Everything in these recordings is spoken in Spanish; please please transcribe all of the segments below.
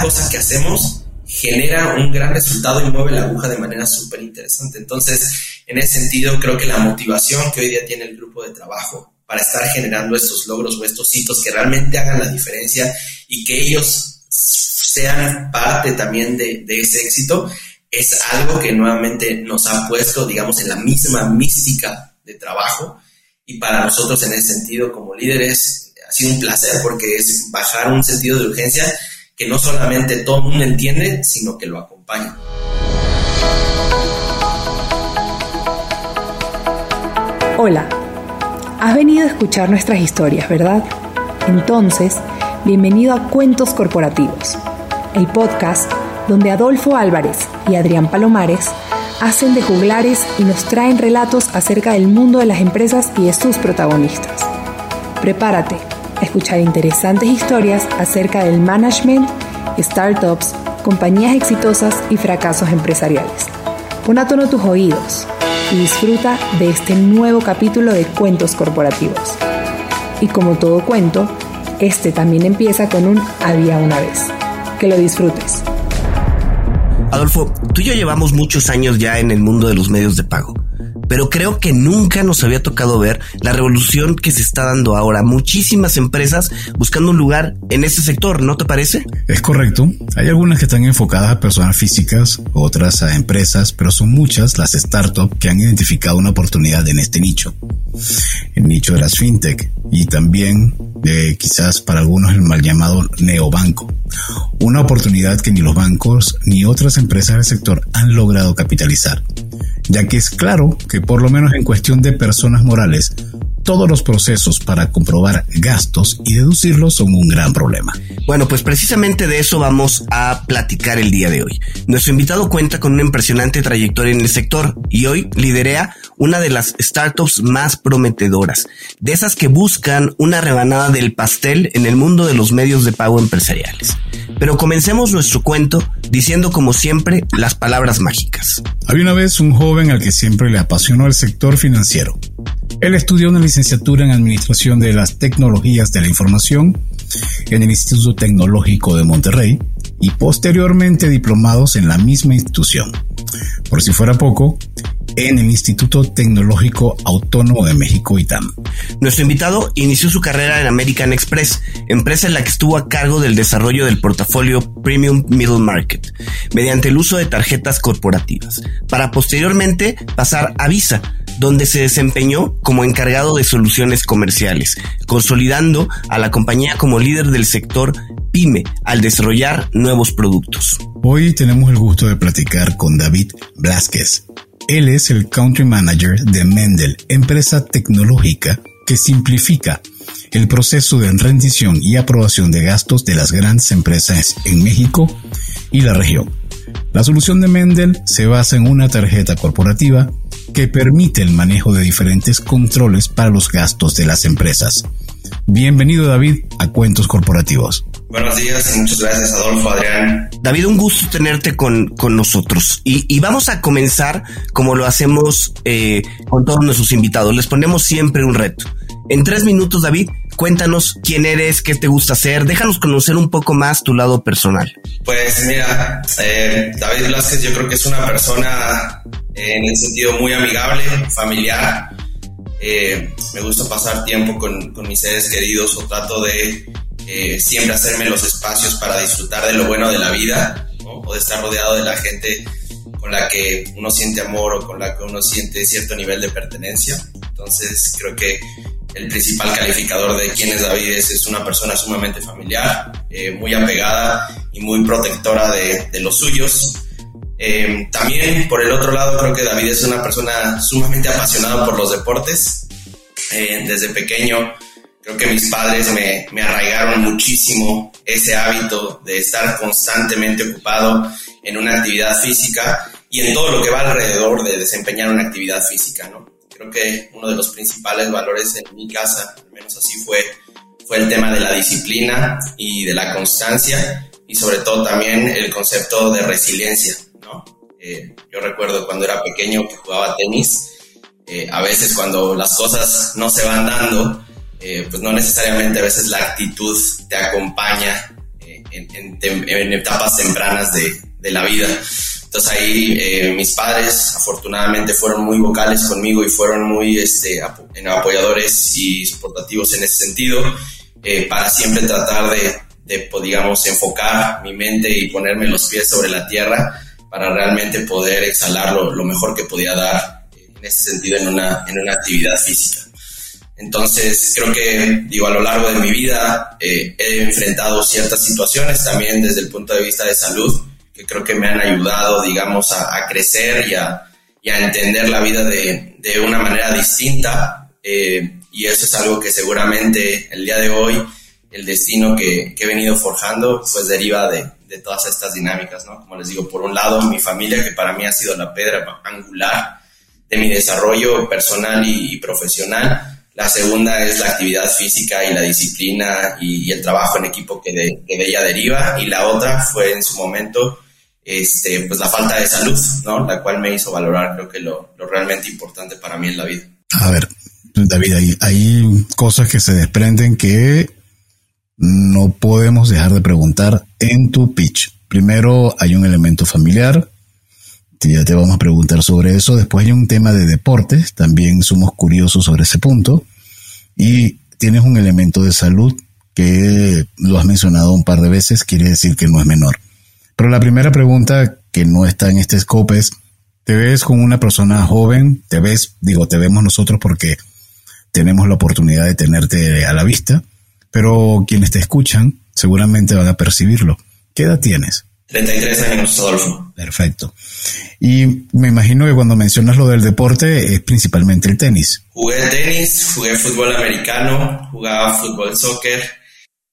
cada cosa que hacemos genera un gran resultado y mueve la aguja de manera súper interesante. Entonces, en ese sentido, creo que la motivación que hoy día tiene el grupo de trabajo para estar generando estos logros o estos hitos que realmente hagan la diferencia y que ellos sean parte también de, de ese éxito, es algo que nuevamente nos ha puesto, digamos, en la misma mística de trabajo. Y para nosotros en ese sentido, como líderes, ha sido un placer porque es bajar un sentido de urgencia que no solamente todo el mundo entiende, sino que lo acompaña. Hola, has venido a escuchar nuestras historias, ¿verdad? Entonces, bienvenido a Cuentos Corporativos, el podcast donde Adolfo Álvarez y Adrián Palomares hacen de juglares y nos traen relatos acerca del mundo de las empresas y de sus protagonistas. Prepárate escuchar interesantes historias acerca del management, startups, compañías exitosas y fracasos empresariales. Pon a tono tus oídos y disfruta de este nuevo capítulo de Cuentos Corporativos. Y como todo cuento, este también empieza con un había una vez. Que lo disfrutes. Adolfo, tú y yo llevamos muchos años ya en el mundo de los medios de pago pero creo que nunca nos había tocado ver la revolución que se está dando ahora. Muchísimas empresas buscando un lugar en este sector, ¿no te parece? Es correcto. Hay algunas que están enfocadas a personas físicas, otras a empresas, pero son muchas las startups que han identificado una oportunidad en este nicho. El nicho de las fintech y también de quizás para algunos el mal llamado neobanco. Una oportunidad que ni los bancos ni otras empresas del sector han logrado capitalizar ya que es claro que por lo menos en cuestión de personas morales, todos los procesos para comprobar gastos y deducirlos son un gran problema. Bueno, pues precisamente de eso vamos a platicar el día de hoy. Nuestro invitado cuenta con una impresionante trayectoria en el sector y hoy liderea una de las startups más prometedoras, de esas que buscan una rebanada del pastel en el mundo de los medios de pago empresariales. Pero comencemos nuestro cuento diciendo como siempre las palabras mágicas. Había una vez un joven al que siempre le apasionó el sector financiero. Él estudió una licenciatura en Administración de las Tecnologías de la Información en el Instituto Tecnológico de Monterrey y posteriormente diplomados en la misma institución. Por si fuera poco, en el Instituto Tecnológico Autónomo de México, ITAM. Nuestro invitado inició su carrera en American Express, empresa en la que estuvo a cargo del desarrollo del portafolio Premium Middle Market, mediante el uso de tarjetas corporativas, para posteriormente pasar a Visa, donde se desempeñó como encargado de soluciones comerciales, consolidando a la compañía como líder del sector pyme al desarrollar nuevos productos. Hoy tenemos el gusto de platicar con David Blasquez, él es el Country Manager de Mendel, empresa tecnológica que simplifica el proceso de rendición y aprobación de gastos de las grandes empresas en México y la región. La solución de Mendel se basa en una tarjeta corporativa que permite el manejo de diferentes controles para los gastos de las empresas. Bienvenido David a Cuentos Corporativos. Buenos días y muchas gracias Adolfo, Adrián. David, un gusto tenerte con, con nosotros. Y, vamos a comenzar como lo hacemos eh, con todos nuestros invitados. Les ponemos siempre un reto. En tres minutos, David, cuéntanos quién eres, qué te gusta hacer. Déjanos conocer un poco más tu lado personal. Pues mira, eh, David Blasquez yo creo que es una persona eh, en el sentido muy amigable, familiar. me gusta pasar tiempo con, con mis seres queridos o trato de eh, siempre hacerme los espacios para disfrutar de lo bueno de la vida, o de estar rodeado de la gente con la que uno siente amor o con la que uno siente cierto nivel de pertenencia. Entonces creo que el principal calificador de quién es David es, una persona sumamente familiar, eh, muy apegada y muy protectora de, los suyos. Eh, también por el otro lado creo que David es una persona sumamente apasionada por los deportes. desde pequeño Creo que mis padres me, me arraigaron muchísimo ese hábito de estar constantemente ocupado en una actividad física y en todo lo que va alrededor de desempeñar una actividad física, ¿no? Creo que uno de los principales valores en mi casa, al menos así fue, fue el tema de la disciplina y de la constancia y sobre todo también el concepto de resiliencia, ¿no? Eh, yo recuerdo cuando era pequeño que jugaba tenis, eh, a veces cuando las cosas no se van dando, eh, pues no necesariamente a veces la actitud te acompaña eh, en, etapas tempranas de, la vida. Entonces ahí eh, mis padres afortunadamente fueron muy vocales conmigo y fueron muy este, apoyadores y soportativos en ese sentido para siempre tratar de, de, pues, digamos, enfocar mi mente y ponerme los pies sobre la tierra para realmente poder exhalar lo, lo mejor que podía dar en ese sentido en una, en una actividad física. Entonces, creo que, digo, a lo largo de mi vida eh, he enfrentado ciertas situaciones también desde el punto de vista de salud, que creo que me han ayudado, digamos, a, crecer y a, entender la vida de, de una manera distinta. Eh, y eso es algo que seguramente el día de hoy, el destino que, que he venido forjando, pues deriva de, de, todas estas dinámicas, ¿no? Como les digo, por un lado, mi familia, que para mí ha sido la piedra angular de mi desarrollo personal y profesional la segunda es la actividad física y la disciplina y, el trabajo en equipo que de, ella deriva. Y la otra fue en su momento este, pues la falta de salud, ¿no? La cual me hizo valorar creo que lo, realmente importante para mí en la vida. A ver, David, hay, hay cosas que se desprenden que no podemos dejar de preguntar en tu pitch. Primero hay un elemento familiar, ya te vamos a preguntar sobre eso. Después hay un tema de deportes, también somos curiosos sobre ese punto. Y tienes un elemento de salud que lo has mencionado un par de veces, quiere decir que no es menor. Pero la primera pregunta que no está en este scope es, ¿te ves con una persona joven? ¿Te ves, digo, te vemos nosotros porque tenemos la oportunidad de tenerte a la vista, pero quienes te escuchan seguramente van a percibirlo. ¿Qué edad tienes? 33 años, Adolfo. Perfecto. Y me imagino que cuando mencionas lo del deporte es principalmente el tenis. Jugué tenis, jugué fútbol americano, jugaba fútbol soccer.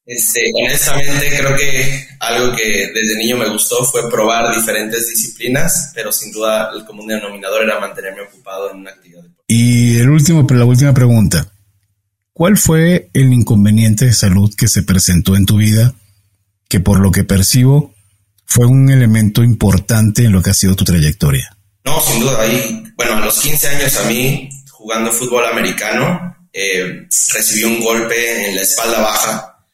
Este, honestamente creo que algo que desde niño me gustó fue probar diferentes disciplinas, pero sin duda el común denominador era mantenerme ocupado en una actividad. Y el último, la última pregunta. ¿Cuál fue el inconveniente de salud que se presentó en tu vida que por lo que percibo fue un elemento importante en lo que ha sido tu trayectoria. No, sin duda. Bueno, a los 15 años a mí, jugando fútbol americano, eh, recibí un golpe en la espalda baja,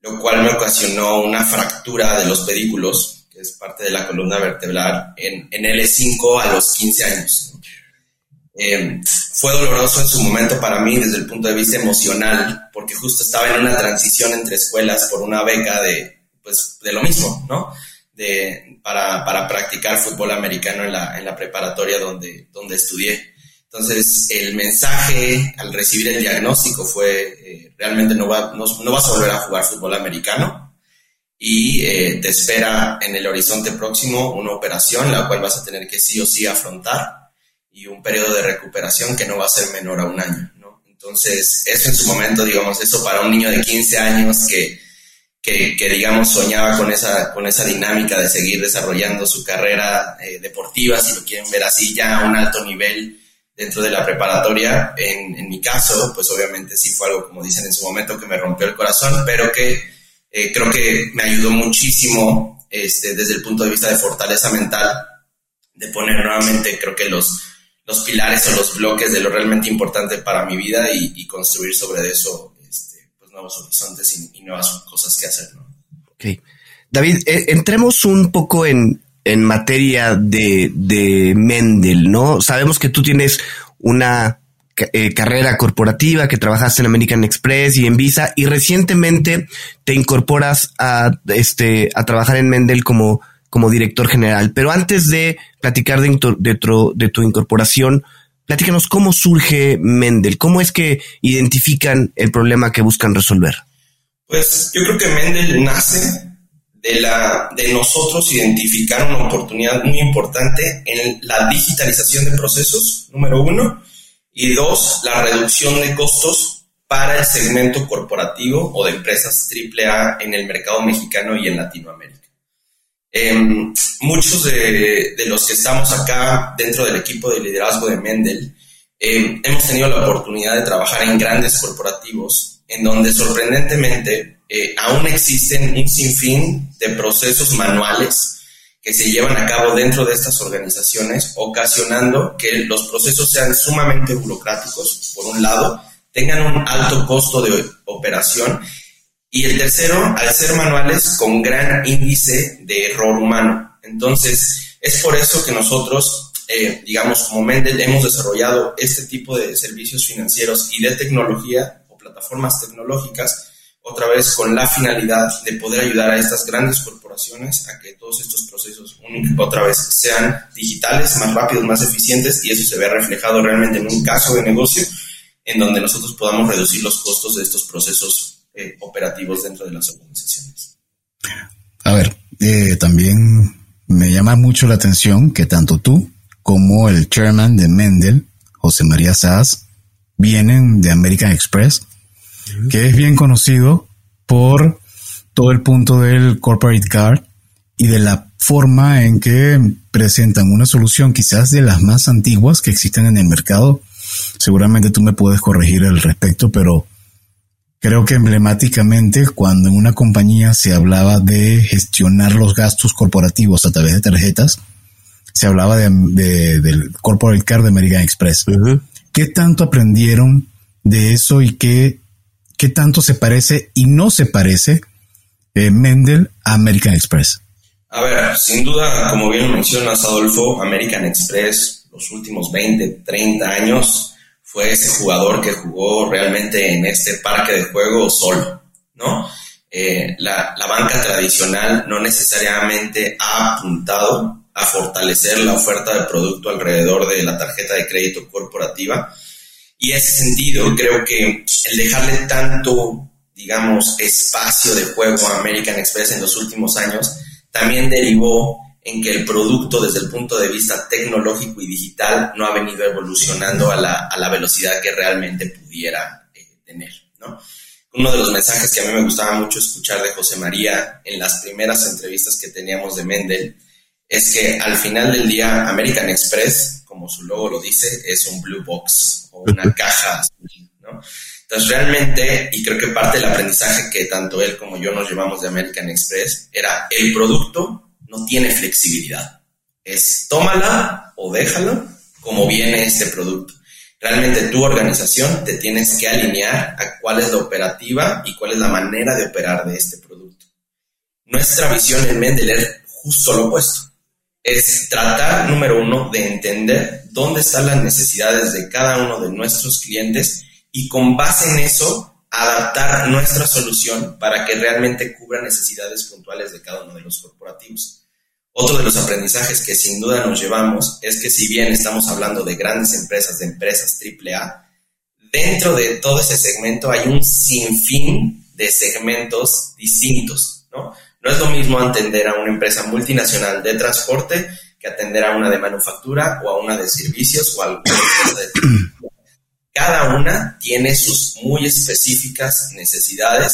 lo cual me ocasionó una fractura de los pedículos, que es parte de la columna vertebral, en, en L5 a los 15 años. Eh, fue doloroso en su momento para mí desde el punto de vista emocional, porque justo estaba en una transición entre escuelas por una beca de, pues, de lo mismo, ¿no? De, para, para, practicar fútbol americano en la, en la preparatoria donde, donde estudié. Entonces, el mensaje al recibir el diagnóstico fue, eh, realmente no, va, no, no, vas a volver a jugar fútbol americano y eh, te espera en el horizonte próximo una operación, la cual vas a tener que sí o sí afrontar y un periodo de recuperación que no va a ser menor a un año. ¿no? Entonces, eso en su momento, digamos, eso para un niño de 15 años que que, digamos, soñaba con esa, con esa dinámica de seguir desarrollando su carrera eh, deportiva, si lo quieren ver así, ya a un alto nivel dentro de la preparatoria. En, en, mi caso, pues obviamente sí fue algo, como dicen en su momento, que me rompió el corazón, pero que eh, creo que me ayudó muchísimo este, desde el punto de vista de fortaleza mental, de poner nuevamente, creo que los, los pilares o los bloques de lo realmente importante para mi vida y, y construir sobre eso nuevos horizontes y, nuevas cosas que hacer. David, eh, entremos un poco en, en materia de, de, Mendel, ¿no? Sabemos que tú tienes una eh, carrera corporativa, que trabajaste en American Express y en Visa, y recientemente te incorporas a, este, a trabajar en Mendel como, como director general. Pero antes de platicar de, de, de tu incorporación, Platícanos cómo surge Mendel, cómo es que identifican el problema que buscan resolver. Pues yo creo que Mendel nace de, la, de nosotros identificar una oportunidad muy importante en la digitalización de procesos, número uno, y dos, la reducción de costos para el segmento corporativo o de empresas AAA en el mercado mexicano y en Latinoamérica. Em, muchos de, los que estamos acá dentro del equipo de liderazgo de Mendel em, hemos tenido la oportunidad de trabajar en grandes corporativos en donde sorprendentemente eh, aún existen un sinfín de procesos manuales que se llevan a cabo dentro de estas organizaciones, ocasionando que los procesos sean sumamente burocráticos, por un lado, tengan un alto costo de operación Y el tercero, al ser manuales con gran índice de error humano. Entonces, es por eso que nosotros, eh, digamos, como Mendel, hemos desarrollado este tipo de servicios financieros y de tecnología o plataformas tecnológicas, otra vez con la finalidad de poder ayudar a estas grandes corporaciones a que todos estos procesos otra vez sean digitales, más rápidos, más eficientes y eso se vea reflejado realmente en un caso de negocio en donde nosotros podamos reducir los costos de estos procesos eh, operativos dentro de las organizaciones. A ver, eh, también me llama mucho la atención que tanto tú como el chairman de Mendel, José María Saaz, vienen de American Express, que es bien conocido por todo el punto del corporate card y de la forma en que presentan una solución quizás de las más antiguas que existen en el mercado. Seguramente tú me puedes corregir al respecto, pero creo que emblemáticamente cuando en una compañía se hablaba de gestionar los gastos corporativos a través de tarjetas, se hablaba de, del Corporate Card de American Express. ¿Qué tanto aprendieron de eso y qué, qué tanto se parece y no se parece eh, Mendel a American Express? A ver, sin duda, como bien mencionas, Adolfo, American Express, los últimos 20, 30 años, fue ese jugador que jugó realmente en este parque de juego solo, ¿no? Eh, la, la banca tradicional no necesariamente ha apuntado a fortalecer la oferta de producto alrededor de la tarjeta de crédito corporativa. Y en ese sentido, creo que el dejarle tanto, digamos, espacio de juego a American Express en los últimos años también derivó en que el producto desde el punto de vista tecnológico y digital no ha venido evolucionando a la, a la velocidad que realmente pudiera eh, tener, ¿no? Uno de los mensajes que a mí me gustaba mucho escuchar de José María en las primeras entrevistas que teníamos de Mendel es que al final del día American Express, como su logo lo dice, es un blue box o una caja azul, ¿no? Entonces realmente, y creo que parte del aprendizaje que tanto él como yo nos llevamos de American Express, era el producto no tiene flexibilidad. Es tómala o déjala como viene este producto. Realmente tu organización te tienes que alinear a cuál es la operativa y cuál es la manera de operar de este producto. Nuestra visión en Mendel es justo lo opuesto. Es tratar, número uno, de entender dónde están las necesidades de cada uno de nuestros clientes y con base en eso adaptar nuestra solución para que realmente cubra necesidades puntuales de cada uno de los corporativos. Otro de los aprendizajes que sin duda nos llevamos es que si bien estamos hablando de grandes empresas, de empresas AAA, dentro de todo ese segmento hay un sinfín de segmentos distintos, ¿no? No es lo mismo atender a una empresa multinacional de transporte que atender a una de manufactura o a una de servicios o a alguna empresa de cada una tiene sus muy específicas necesidades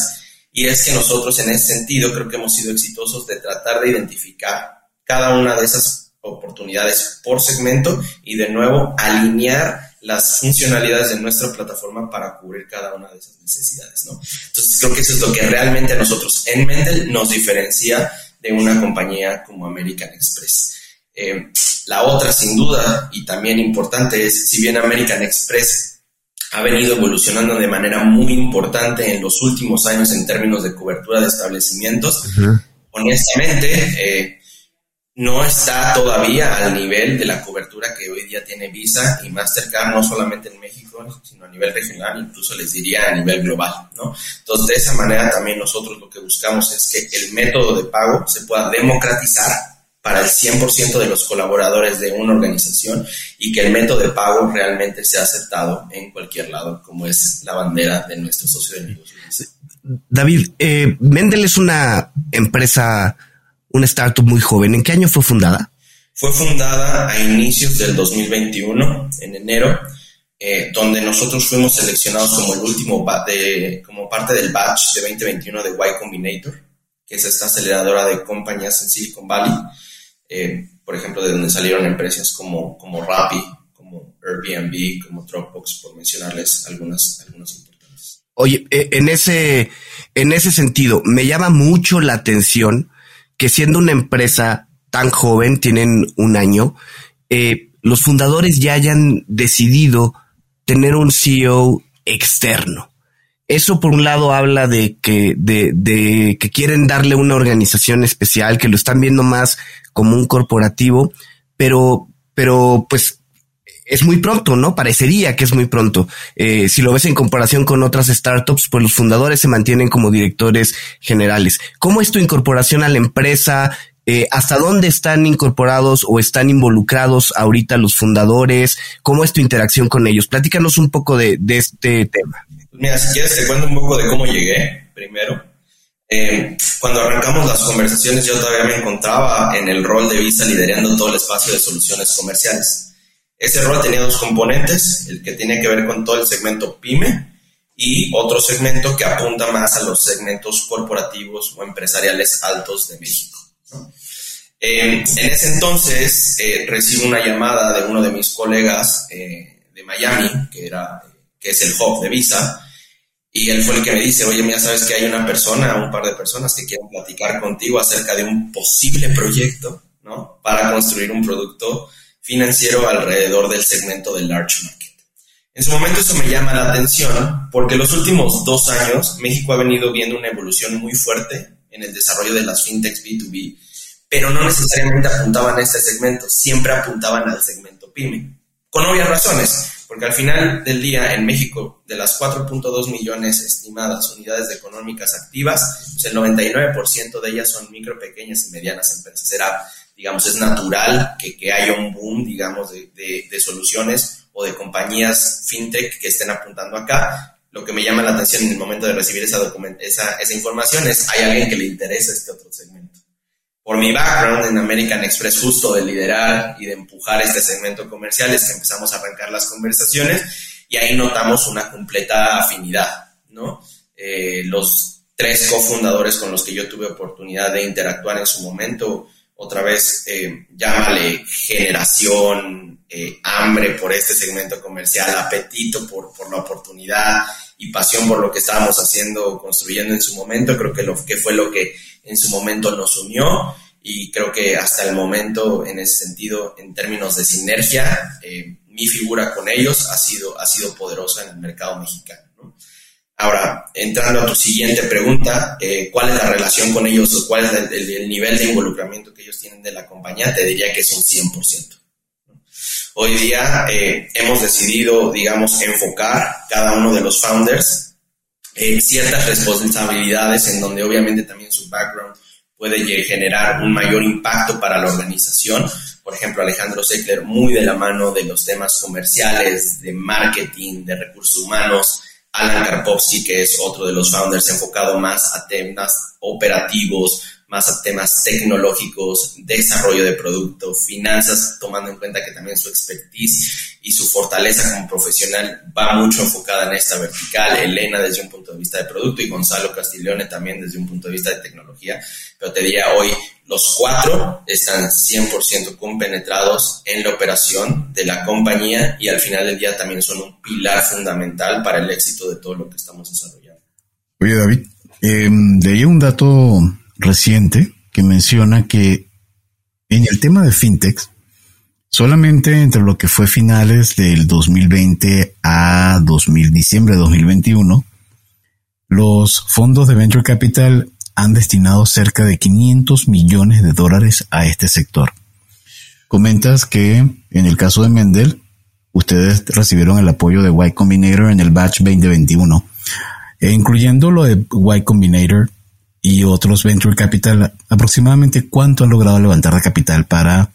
y es que nosotros en ese sentido creo que hemos sido exitosos de tratar de identificar cada una de esas oportunidades por segmento y de nuevo alinear las funcionalidades de nuestra plataforma para cubrir cada una de esas necesidades, ¿no? Entonces creo que eso es lo que realmente a nosotros en Mendel nos diferencia de una compañía como American Express. Eh, la otra, sin duda, y también importante, es si bien American Express ha venido evolucionando de manera muy importante en los últimos años en términos de cobertura de establecimientos. Honestamente, eh, no está todavía al nivel de la cobertura que hoy día tiene Visa y Mastercard, no solamente en México, sino a nivel regional, incluso les diría a nivel global, ¿no? Entonces, de esa manera también nosotros lo que buscamos es que el método de pago se pueda democratizar para el 100% de los colaboradores de una organización y que el método de pago realmente sea aceptado en cualquier lado, como es la bandera de nuestro socio de negocios. David, eh, Mendel es una empresa, una startup muy joven. ¿En qué año fue fundada? Fue fundada a inicios del 2021, en enero, eh, donde nosotros fuimos seleccionados como el último, de, como parte del batch de 2021 de Y Combinator, que es esta aceleradora de compañías en Silicon Valley eh, por ejemplo, de donde salieron empresas como, como Rappi, como Airbnb, como Dropbox, por mencionarles algunas, algunas importantes. Oye, eh, en ese, en ese sentido, me llama mucho la atención que siendo una empresa tan joven, tienen un año, eh, los fundadores ya hayan decidido tener un CEO externo. Eso por un lado habla de que, de, de que quieren darle una organización especial, que lo están viendo más como un corporativo, pero, pero pues es muy pronto, ¿no? Parecería que es muy pronto. Eh, si lo ves en comparación con otras startups, pues los fundadores se mantienen como directores generales. ¿Cómo es tu incorporación a la empresa? Eh, ¿Hasta dónde están incorporados o están involucrados ahorita los fundadores? ¿Cómo es tu interacción con ellos? Platícanos un poco de, este tema. Mira, si quieres te cuento un poco de cómo llegué primero. Eh, cuando arrancamos las conversaciones yo todavía me encontraba en el rol de Visa liderando todo el espacio de soluciones comerciales. Ese rol tenía dos componentes, el que tiene que ver con todo el segmento pyme y otro segmento que apunta más a los segmentos corporativos o empresariales altos de México. Eh, en ese entonces eh, recibo una llamada de uno de mis colegas eh, de Miami, que, era, que es el hub de Visa, y él fue el que me dice, oye, mira, sabes que hay una persona, un par de personas que quieren platicar contigo acerca de un posible proyecto, ¿no? Para construir un producto financiero alrededor del segmento del large market. En su momento eso me llama la atención porque los últimos dos años México ha venido viendo una evolución muy fuerte en el desarrollo de las fintechs B2B, pero no necesariamente apuntaban a este segmento, siempre apuntaban al segmento pyme, con obvias razones, porque al final del día en México, de las 4.2 millones estimadas unidades económicas activas, pues el 99% de ellas son micro, pequeñas y medianas empresas. Digamos, es natural que, que haya un boom, digamos, de, de, soluciones o de compañías fintech que estén apuntando acá. Lo que me llama la atención en el momento de recibir esa, esa, esa información es, hay alguien que le interesa este otro segmento. Por mi background en American Express, justo de liderar y de empujar este segmento comercial, es que empezamos a arrancar las conversaciones y ahí notamos una completa afinidad, ¿no? Eh, los tres cofundadores con los que yo tuve oportunidad de interactuar en su momento, otra vez, eh, llámale generación, eh, hambre por este segmento comercial, apetito por, por, la oportunidad y pasión por lo que estábamos haciendo, construyendo en su momento, creo que, lo, que fue lo que en su momento nos unió y creo que hasta el momento, en ese sentido, en términos de sinergia, eh, mi figura con ellos ha sido, ha sido poderosa en el mercado mexicano. Ahora, entrando a tu siguiente pregunta, eh, ¿cuál es la relación con ellos o cuál es el, nivel de involucramiento que ellos tienen de la compañía? Te diría que es un 100%. Hoy día eh, hemos decidido, digamos, enfocar cada uno de los founders eh, ciertas responsabilidades en donde obviamente también su background puede generar un mayor impacto para la organización. Por ejemplo, Alejandro Seckler, muy de la mano de los temas comerciales, de marketing, de recursos humanos, Alan Karpovsky, que es otro de los founders enfocado más a temas operativos, más a temas tecnológicos, desarrollo de producto, finanzas, tomando en cuenta que también su expertise y su fortaleza como profesional va mucho enfocada en esta vertical. Elena desde un punto de vista de producto y Gonzalo Castiglione también desde un punto de vista de tecnología. Pero te diría hoy, los cuatro están 100% compenetrados en la operación de la compañía y al final del día también son un pilar fundamental para el éxito de todo lo que estamos desarrollando. Oye David, eh, leí un dato reciente que menciona que en el tema de fintech, solamente entre lo que fue finales del 2020 a 2000, diciembre de 2021, los fondos de Venture Capital han destinado cerca de 500 millones de dólares a este sector. Comentas que en el caso de Mendel, ustedes recibieron el apoyo de Y Combinator en el batch 2021. E incluyendo lo de Y Combinator, y otros venture capital, aproximadamente cuánto han logrado levantar de capital para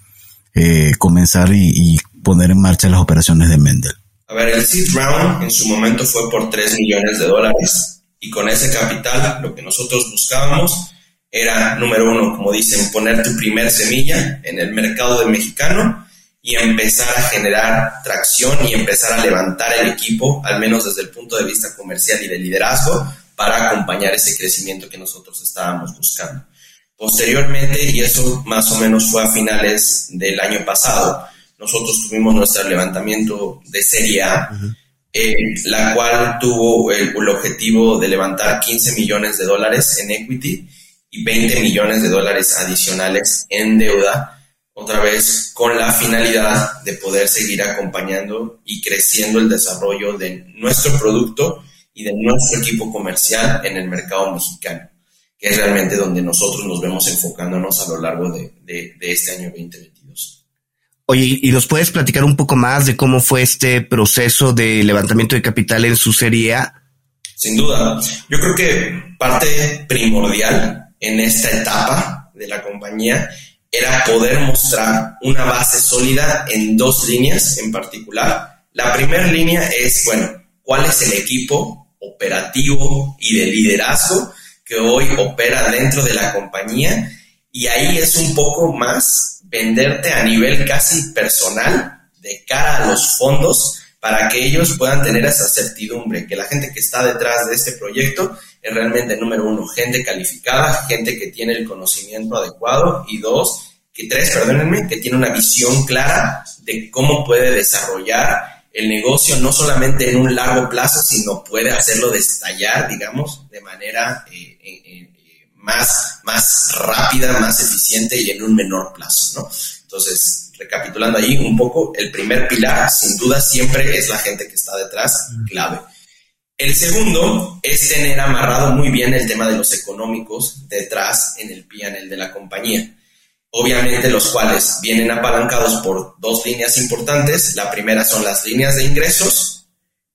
eh, comenzar y, poner en marcha las operaciones de Mendel? A ver, el seed round en su momento fue por 3 millones de dólares y con ese capital lo que nosotros buscábamos era, número uno, como dicen, poner tu primer semilla en el mercado mexicano y empezar a generar tracción y empezar a levantar el equipo, al menos desde el punto de vista comercial y de liderazgo, para acompañar ese crecimiento que nosotros estábamos buscando. Posteriormente, y eso más o menos fue a finales del año pasado, nosotros tuvimos nuestro levantamiento de Serie A, eh, la cual tuvo el, el, objetivo de levantar 15 millones de dólares en equity y 20 millones de dólares adicionales en deuda, otra vez con la finalidad de poder seguir acompañando y creciendo el desarrollo de nuestro producto y de nuestro equipo comercial en el mercado mexicano, que es realmente donde nosotros nos vemos enfocándonos a lo largo de, este año 2022. Oye, ¿y nos puedes platicar un poco más de cómo fue este proceso de levantamiento de capital en su serie A? Sin duda, yo creo que parte primordial en esta etapa de la compañía era poder mostrar una base sólida en dos líneas en particular. La primera línea es, bueno, cuál es el equipo operativo y de liderazgo que hoy opera dentro de la compañía. Y ahí es un poco más venderte a nivel casi personal de cara a los fondos para que ellos puedan tener esa certidumbre, que la gente que está detrás de este proyecto es realmente, número uno, gente calificada, gente que tiene el conocimiento adecuado y dos, que tres, perdónenme, que tiene una visión clara de cómo puede desarrollar el negocio no solamente en un largo plazo, sino puede hacerlo destallar, digamos, de manera eh, eh, eh, más, más rápida, más eficiente y en un menor plazo, ¿no? Entonces, recapitulando ahí un poco, el primer pilar, sin duda, siempre es la gente que está detrás, clave. El segundo es tener amarrado muy bien el tema de los económicos detrás en el PNL de la compañía obviamente los cuales vienen apalancados por dos líneas importantes. La primera son las líneas de ingresos,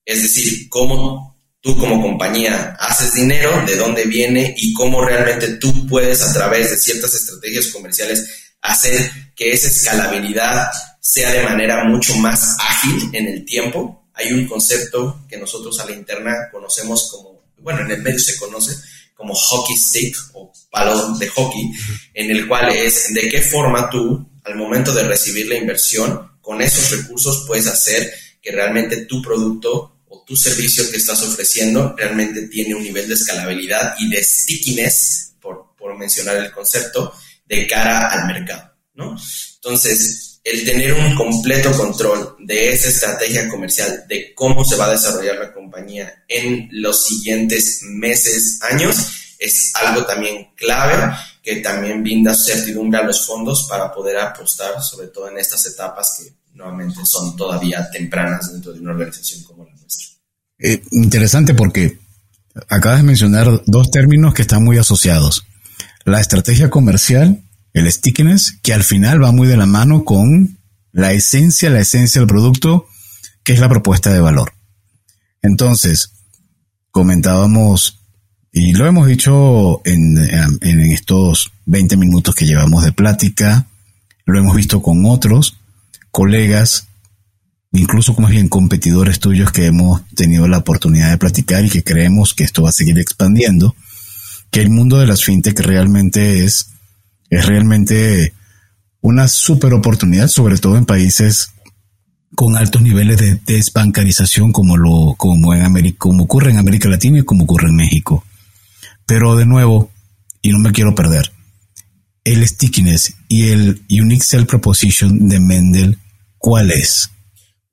es decir, cómo tú como compañía haces dinero, de dónde viene y cómo realmente tú puedes a través de ciertas estrategias comerciales hacer que esa escalabilidad sea de manera mucho más ágil en el tiempo. Hay un concepto que nosotros a la interna conocemos como, bueno, en el medio se conoce como hockey stick o palo de hockey, en el cual es de qué forma tú, al momento de recibir la inversión, con esos recursos puedes hacer que realmente tu producto o tu servicio que estás ofreciendo realmente tiene un nivel de escalabilidad y de stickiness, por, por mencionar el concepto, de cara al mercado, ¿no? Entonces, el tener un completo control de esa estrategia comercial, de cómo se va a desarrollar la compañía en los siguientes meses, años, es algo también clave que también brinda certidumbre a los fondos para poder apostar, sobre todo en estas etapas que nuevamente son todavía tempranas dentro de una organización como la nuestra. Eh, interesante porque acabas de mencionar dos términos que están muy asociados. La estrategia comercial el stickiness, que al final va muy de la mano con la esencia, la esencia del producto, que es la propuesta de valor. Entonces, comentábamos, y lo hemos dicho en, estos 20 minutos que llevamos de plática, lo hemos visto con otros colegas, incluso como bien competidores tuyos que hemos tenido la oportunidad de platicar y que creemos que esto va a seguir expandiendo, que el mundo de las fintech realmente es es realmente una super oportunidad, sobre todo en países con altos niveles de desbancarización como lo como en como ocurre en América Latina y como ocurre en México. Pero de nuevo, y no me quiero perder, el stickiness y el unique sell proposition de Mendel, ¿cuál es?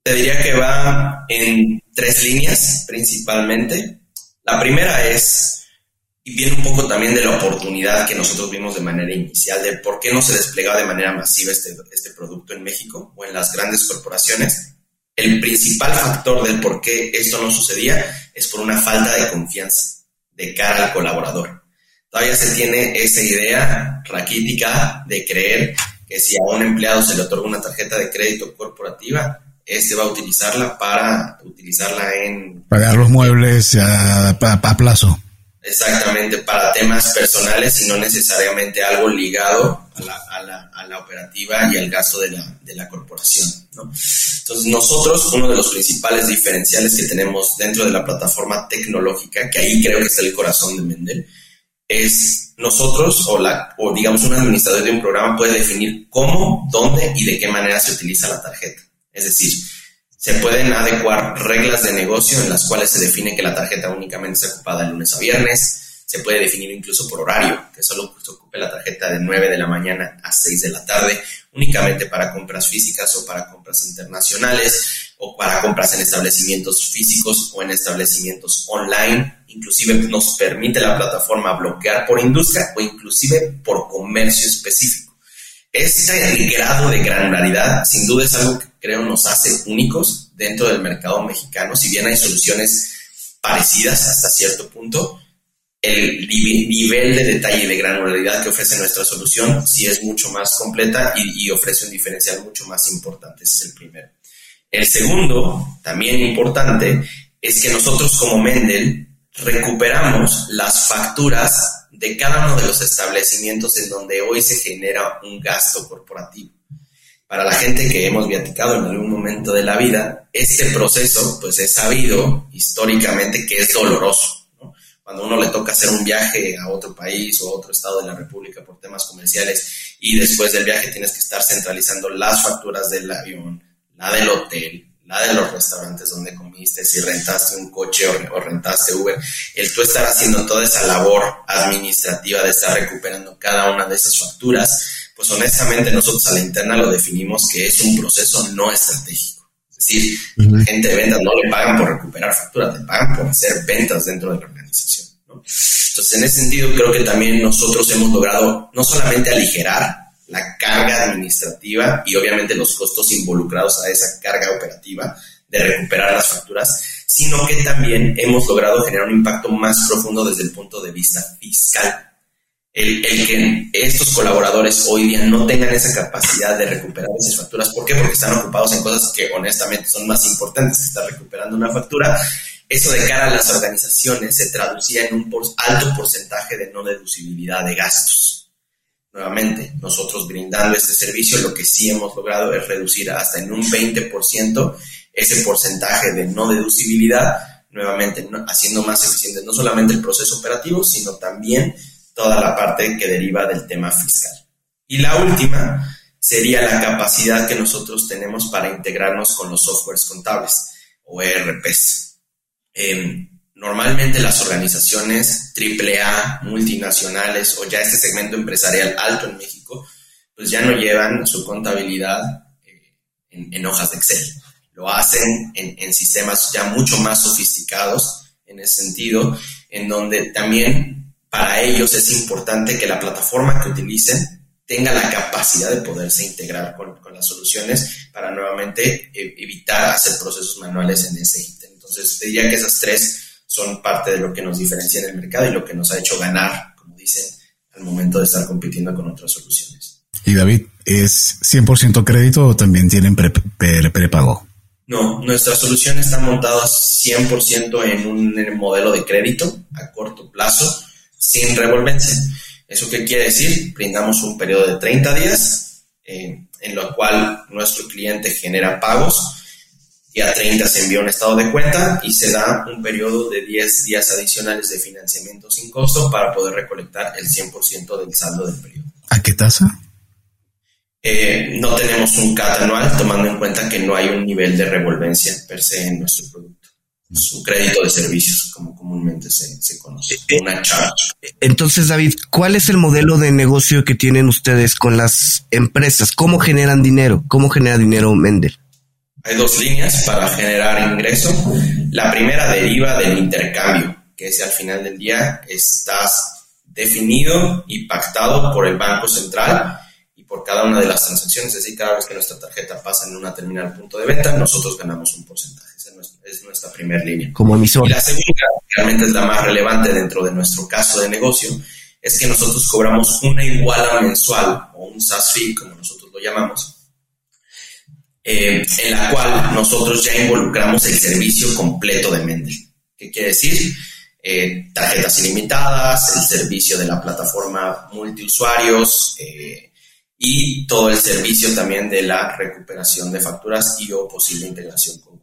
Te diría que va en tres líneas principalmente. La primera es y viene un poco también de la oportunidad que nosotros vimos de manera inicial de por qué no se desplegaba de manera masiva este, este producto en México o en las grandes corporaciones. El principal factor del por qué esto no sucedía es por una falta de confianza de cara al colaborador. Todavía se tiene esa idea raquítica de creer que si a un empleado se le otorga una tarjeta de crédito corporativa, este va a utilizarla para utilizarla en... Pagar los muebles a, a plazo. Exactamente, para temas personales y no necesariamente algo ligado a la, a la, operativa y al gasto de la, corporación. Entonces, nosotros, uno de los principales diferenciales que tenemos dentro de la plataforma tecnológica, que ahí creo que está el corazón de Mendel, es nosotros o, la, o digamos un administrador de un programa puede definir cómo, dónde y de qué manera se utiliza la tarjeta. Es decir, se pueden adecuar reglas de negocio en las cuales se define que la tarjeta únicamente se ocupada de lunes a viernes. Se puede definir incluso por horario, que solo se ocupe la tarjeta de 9 de la mañana a 6 de la tarde, únicamente para compras físicas o para compras internacionales o para compras en establecimientos físicos o en establecimientos online. Inclusive nos permite la plataforma bloquear por industria o inclusive por comercio específico. Este grado de granularidad sin duda es algo que creo nos hace únicos dentro del mercado mexicano, si bien hay soluciones parecidas hasta cierto punto. El nivel de detalle y de granularidad que ofrece nuestra solución sí es mucho más completa y, y ofrece un diferencial mucho más importante. Ese es el primero. El segundo, también importante, es que nosotros como Mendel recuperamos las facturas de cada uno de los establecimientos en donde hoy se genera un gasto corporativo. Para la gente que hemos viaticado en algún momento de la vida, este proceso pues es sabido históricamente que es doloroso. Cuando uno le toca hacer un viaje a otro país o a otro estado de la República por temas comerciales y después del viaje tienes que estar centralizando las facturas del avión, la del hotel, la de los restaurantes donde comiste, si rentaste un coche o, rentaste Uber, el tú estar haciendo toda esa labor administrativa de estar recuperando cada una de esas facturas, pues honestamente nosotros a la interna lo definimos que es un proceso no estratégico. Es decir, la gente de ventas no le pagan por recuperar facturas, le pagan por hacer ventas dentro de la organización. Entonces, en ese sentido, creo que también nosotros hemos logrado no solamente aligerar la carga administrativa y obviamente los costos involucrados a esa carga operativa de recuperar las facturas, sino que también hemos logrado generar un impacto más profundo desde el punto de vista fiscal. El, que estos colaboradores hoy día no tengan esa capacidad de recuperar esas facturas. ¿Por qué? Porque están ocupados en cosas que honestamente son más importantes que estar recuperando una factura. Eso de cara a las organizaciones se traducía en un alto porcentaje de no deducibilidad de gastos. Nuevamente, nosotros brindando este servicio, lo que sí hemos logrado es reducir hasta en un 20% ese porcentaje de no deducibilidad, nuevamente haciendo más eficiente no solamente el proceso operativo, sino también toda la parte que deriva del tema fiscal. Y la última sería la capacidad que nosotros tenemos para integrarnos con los softwares contables o ERPs. Em, Normalmente las organizaciones AAA, multinacionales o ya este segmento empresarial alto en México, pues ya no llevan su contabilidad eh, en, hojas de Excel. Lo hacen en, en sistemas ya mucho más sofisticados en ese sentido, en donde también para ellos es importante que la plataforma que utilicen tenga la capacidad de poderse integrar con, con las soluciones para nuevamente eh, evitar hacer procesos manuales en ese ítem. Entonces, diría que esas tres son parte de lo que nos diferencia en el mercado y lo que nos ha hecho ganar, como dicen, al momento de estar compitiendo con otras soluciones. Y David, ¿es 100% crédito o también tienen prepago? no, nuestra solución está montada 100% en un modelo de crédito a corto plazo, sin revolvencia. ¿Eso qué quiere decir? Brindamos un periodo de 30 días eh, en lo cual nuestro cliente genera pagos a 30 se envía un estado de cuenta y se da un periodo de 10 días adicionales de financiamiento sin costo para poder recolectar el 100% del saldo del periodo. ¿A qué tasa? Eh, no tenemos un CAT anual, tomando en cuenta que no hay un nivel de revolvencia per se en nuestro producto. Es un crédito de servicios, como comúnmente se, se conoce, eh, una charge. Entonces, David, ¿cuál es el modelo de negocio que tienen ustedes con las empresas? ¿Cómo generan dinero? ¿Cómo genera dinero Mendel? Hay dos líneas para generar ingreso. La primera deriva del intercambio, que es al final del día estás definido y pactado por el Banco Central y por cada una de las transacciones. Es decir, cada vez que nuestra tarjeta pasa en una terminal punto de venta, nosotros ganamos un porcentaje. Es nuestra primera línea. Como emisor. Y la segunda, realmente es la más relevante dentro de nuestro caso de negocio, es que nosotros cobramos una iguala mensual o un SaaS fee, como nosotros lo llamamos, eh, en la cual nosotros ya involucramos el servicio completo de Mendel. ¿Qué quiere decir? Eh, tarjetas ilimitadas, el servicio de la plataforma multiusuarios eh, y todo el servicio también de la recuperación de facturas y o posible integración con.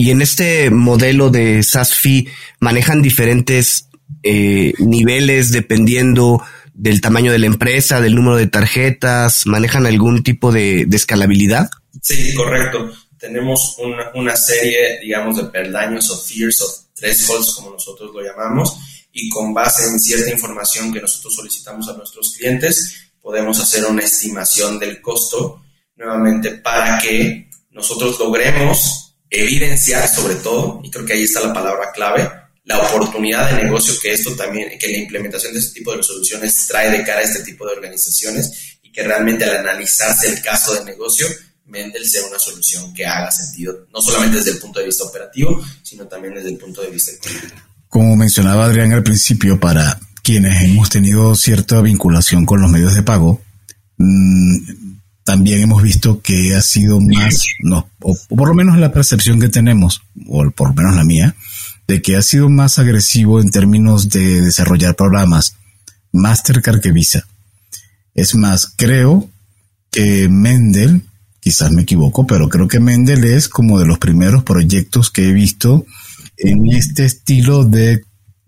Y en este modelo de SaaS Fee manejan diferentes niveles dependiendo del tamaño de la empresa, del número de tarjetas, manejan algún tipo de escalabilidad. Sí, correcto. Tenemos una, una serie, digamos, de peldaños o tiers o thresholds, como nosotros lo llamamos, y con base en cierta información que nosotros solicitamos a nuestros clientes, podemos hacer una estimación del costo, nuevamente, para que nosotros logremos evidenciar sobre todo, y creo que ahí está la palabra clave, la oportunidad de negocio que esto también, que la implementación de este tipo de soluciones trae de cara a este tipo de organizaciones y que realmente al analizarse el caso de negocio Mendel sea una solución que haga sentido, no solamente desde el punto de vista operativo, sino también desde el punto de vista económico. Como mencionaba Adrián al principio, para quienes hemos tenido cierta vinculación con los medios de pago, mm, también hemos visto que ha sido más, no, o, por lo menos la percepción que tenemos, o por lo menos la mía, de que ha sido más agresivo en términos de desarrollar programas Mastercard que Visa. Es más, creo que Mendel, quizás me equivoco, pero creo que Mendel es como de los primeros proyectos que he visto en este estilo de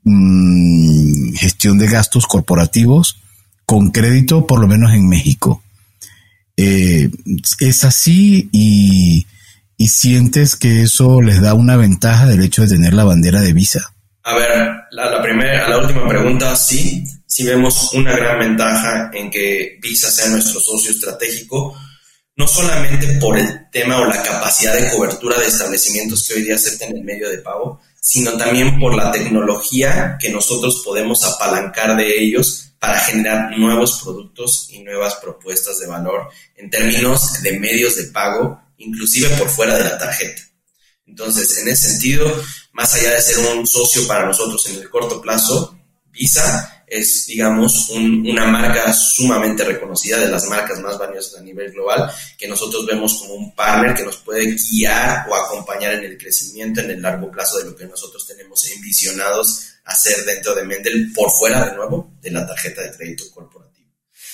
mm, gestión de gastos corporativos con crédito, por lo menos en México. Eh, es así y, sientes que eso les da una ventaja del hecho de tener la bandera de Visa. A ver, la, primera, la última pregunta, sí, sí vemos una gran ventaja en que Visa sea nuestro socio estratégico, no solamente por el tema o la capacidad de cobertura de establecimientos que hoy día aceptan el medio de pago, sino también por la tecnología que nosotros podemos apalancar de ellos para generar nuevos productos y nuevas propuestas de valor en términos de medios de pago, inclusive por fuera de la tarjeta. Entonces, en ese sentido, más allá de ser un socio para nosotros en el corto plazo, Visa es, digamos, una marca sumamente reconocida, de las marcas más valiosas a nivel global, que nosotros vemos como un partner que nos puede guiar o acompañar en el crecimiento en el largo plazo de lo que nosotros tenemos envisionados hacer dentro de Mendel, por fuera, de nuevo, de la tarjeta de crédito corporativo.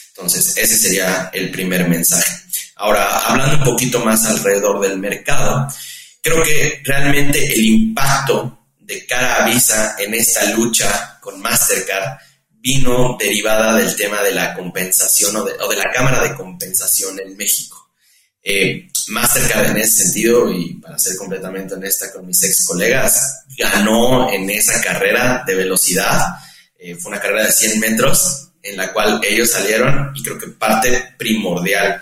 Entonces, ese sería el primer mensaje. Ahora, hablando un poquito más alrededor del mercado, creo que realmente el impacto de cara a Visa en esta lucha con Mastercard vino derivada del tema de la compensación o de, la Cámara de Compensación en México. Eh, Mastercard en ese sentido, y para ser completamente honesta con mis ex colegas, ganó en esa carrera de velocidad. Eh, fue una carrera de 100 metros en la cual ellos salieron y creo que parte primordial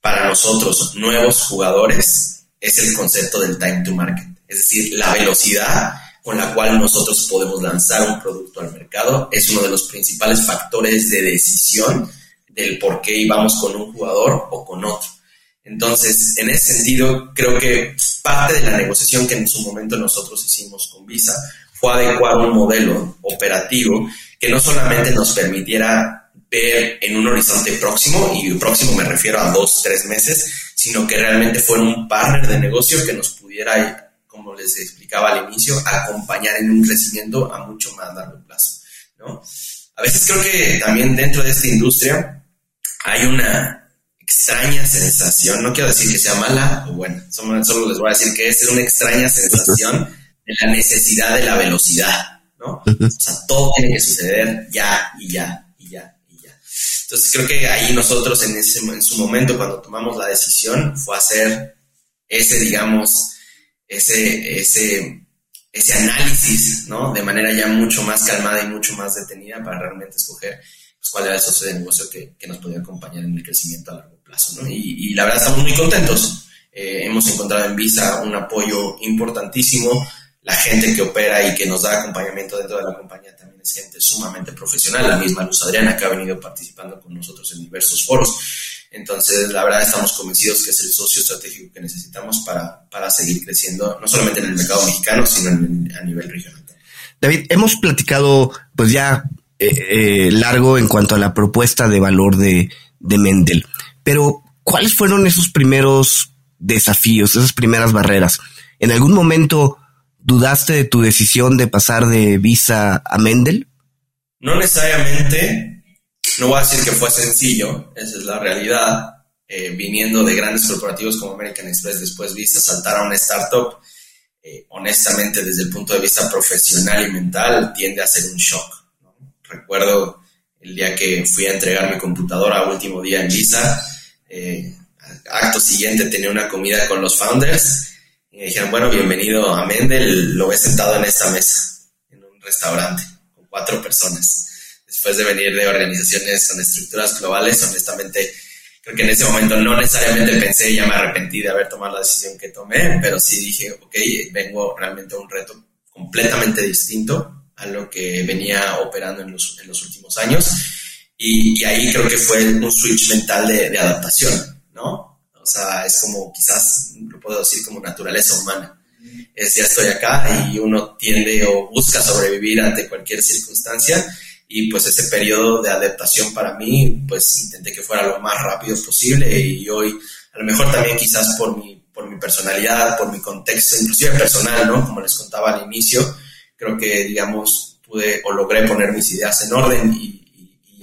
para nosotros, nuevos jugadores, es el concepto del time to market. Es decir, la velocidad con la cual nosotros podemos lanzar un producto al mercado. Es uno de los principales factores de decisión del por qué íbamos con un jugador o con otro. Entonces, en ese sentido, creo que parte de la negociación que en su momento nosotros hicimos con Visa fue adecuar un modelo operativo que no solamente nos permitiera ver en un horizonte próximo, y próximo me refiero a dos, tres meses, sino que realmente fuera un partner de negocio que nos pudiera como les explicaba al inicio, acompañar en un crecimiento a mucho más largo plazo, ¿no? A veces creo que también dentro de esta industria hay una extraña sensación, no quiero decir que sea mala o buena, solo, les voy a decir que es una extraña sensación de la necesidad de la velocidad, ¿no? O sea, todo tiene que suceder ya y ya y ya y ya. Entonces creo que ahí nosotros en, ese, en su momento cuando tomamos la decisión fue hacer ese, digamos, ese, ese, ese análisis, ¿no? De manera ya mucho más calmada y mucho más detenida para realmente escoger pues, cuál era el socio de negocio que, que, nos podía acompañar en el crecimiento a largo plazo, ¿no? Y, y la verdad estamos muy contentos. Eh, hemos encontrado en Visa un apoyo importantísimo. La gente que opera y que nos da acompañamiento dentro de la compañía también es gente sumamente profesional. La misma Luz Adriana que ha venido participando con nosotros en diversos foros. Entonces, la verdad estamos convencidos que es el socio estratégico que necesitamos para, para seguir creciendo, no solamente en el mercado mexicano, sino a nivel regional. David, hemos platicado pues ya eh, eh, largo en cuanto a la propuesta de valor de, de Mendel, pero ¿cuáles fueron esos primeros desafíos, esas primeras barreras? ¿En algún momento dudaste de tu decisión de pasar de Visa a Mendel? No necesariamente, no voy a decir que fue sencillo, esa es la realidad. Eh, viniendo de grandes corporativos como American Express, después Visa saltar a una startup, eh, honestamente desde el punto de vista profesional y mental tiende a ser un shock. Recuerdo el día que fui a entregar mi computadora, último día en Visa, eh, acto siguiente tenía una comida con los founders y me dijeron, bueno, bienvenido a Mendel, lo he sentado en esta mesa, en un restaurante, con cuatro personas después de venir de organizaciones con estructuras globales, honestamente, creo que en ese momento no necesariamente pensé, y ya me arrepentí de haber tomado la decisión que tomé, pero sí dije, ok, vengo realmente a un reto completamente distinto a lo que venía operando en los, últimos años. Y, ahí creo que fue un switch mental de, de adaptación, ¿no? O sea, es como quizás, lo puedo decir como naturaleza humana. Es ya estoy acá y uno tiende o busca sobrevivir ante cualquier circunstancia y pues ese periodo de adaptación para mí, pues intenté que fuera lo más rápido posible y hoy, a lo mejor también quizás por mi, por mi personalidad, por mi contexto, inclusive personal, ¿no? Como les contaba al inicio, creo que, digamos, pude o logré poner mis ideas en orden y,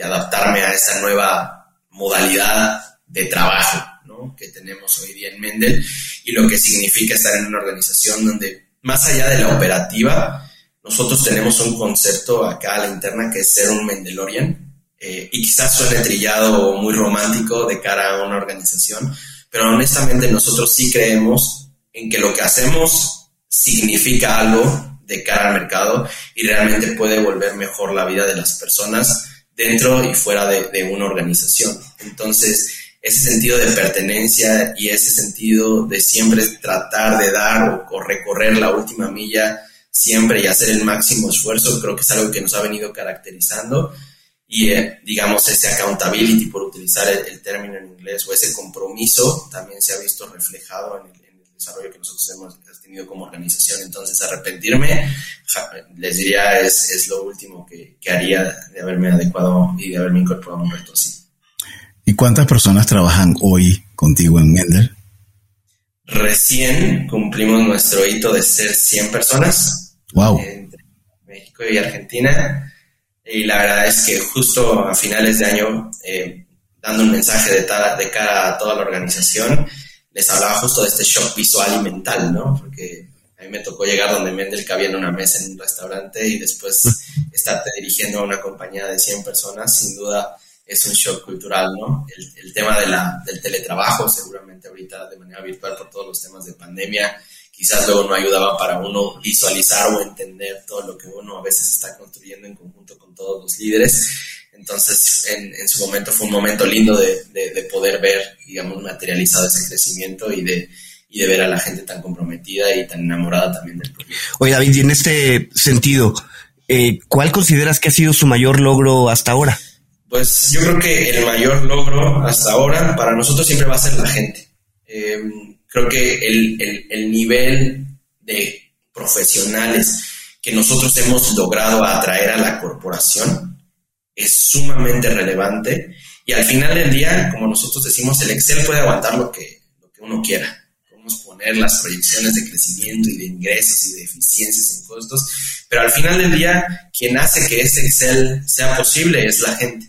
adaptarme a esta nueva modalidad de trabajo, ¿no? Que tenemos hoy día en Mendel y lo que significa estar en una organización donde, más allá de la operativa, nosotros tenemos un concepto acá a la interna que es ser un Mendelorian, eh, y quizás suene trillado o muy romántico de cara a una organización, pero honestamente nosotros sí creemos en que lo que hacemos significa algo de cara al mercado y realmente puede volver mejor la vida de las personas dentro y fuera de, una organización. Entonces, ese sentido de pertenencia y ese sentido de siempre tratar de dar o recorrer la última milla siempre y hacer el máximo esfuerzo, creo que es algo que nos ha venido caracterizando y eh, digamos ese accountability, por utilizar el, término en inglés, o ese compromiso también se ha visto reflejado en el, desarrollo que nosotros hemos tenido como organización. Entonces, arrepentirme, les diría, es, es lo último que, que, haría de haberme adecuado y de haberme incorporado a un reto así. ¿Y cuántas personas trabajan hoy contigo en Mendel? Recién cumplimos nuestro hito de ser 100 personas. Wow. Entre México y Argentina. Y la verdad es que justo a finales de año, eh, dando un mensaje de, de cara a toda la organización, les hablaba justo de este shock visual y mental, ¿no? Porque a mí me tocó llegar donde Mendel cabía en una mesa en un restaurante y después estarte dirigiendo a una compañía de 100 personas, sin duda es un shock cultural, ¿no? El, tema del teletrabajo, seguramente ahorita de manera virtual por todos los temas de pandemia, quizás luego no ayudaba para uno visualizar o entender todo lo que uno a veces está construyendo en conjunto con todos los líderes. Entonces, en, su momento fue un momento lindo de, de, poder ver, digamos, materializado ese crecimiento y de, y de ver a la gente tan comprometida y tan enamorada también del proyecto. Oye, David, y en este sentido, eh, ¿cuál consideras que ha sido su mayor logro hasta ahora? Pues yo creo que el mayor logro hasta ahora para nosotros siempre va a ser la gente. Em, creo que el, el, nivel de profesionales que nosotros hemos logrado atraer a la corporación es sumamente relevante y al final del día, como nosotros decimos, el Excel puede aguantar lo que, lo que uno quiera. Podemos poner las proyecciones de crecimiento y de ingresos y de eficiencias en costos, pero al final del día, quien hace que ese Excel sea posible es la gente.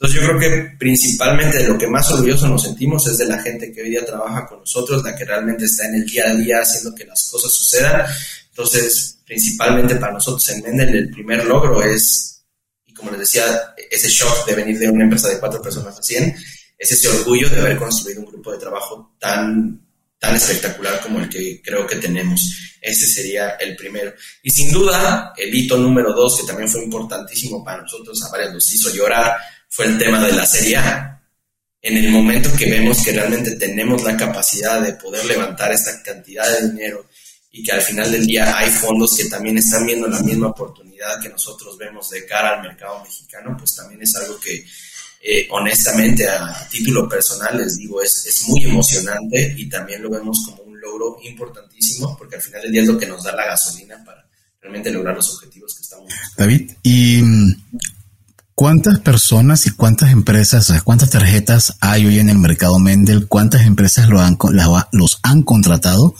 Entonces yo creo que principalmente de lo que más orgulloso nos sentimos es de la gente que hoy día trabaja con nosotros, la que realmente está en el día a día haciendo que las cosas sucedan. Entonces, principalmente para nosotros en Mendel el primer logro es, y como les decía, ese shock de venir de una empresa de cuatro personas a 100, es ese orgullo de haber construido un grupo de trabajo tan, tan espectacular como el que creo que tenemos. Ese sería el primero. Y sin duda, el hito número dos, que también fue importantísimo para nosotros, a varios nos hizo llorar, fue el tema de la Serie A. En el momento que vemos que realmente tenemos la capacidad de poder levantar esta cantidad de dinero y que al final del día hay fondos que también están viendo la misma oportunidad que nosotros vemos de cara al mercado mexicano, pues también es algo que eh, honestamente a título personal les digo es, es muy emocionante y también lo vemos como un logro importantísimo porque al final del día es lo que nos da la gasolina para realmente lograr los objetivos que estamos. David, y ¿Cuántas personas y cuántas empresas, cuántas tarjetas hay hoy en el mercado Mendel? ¿Cuántas empresas lo han, los han contratado?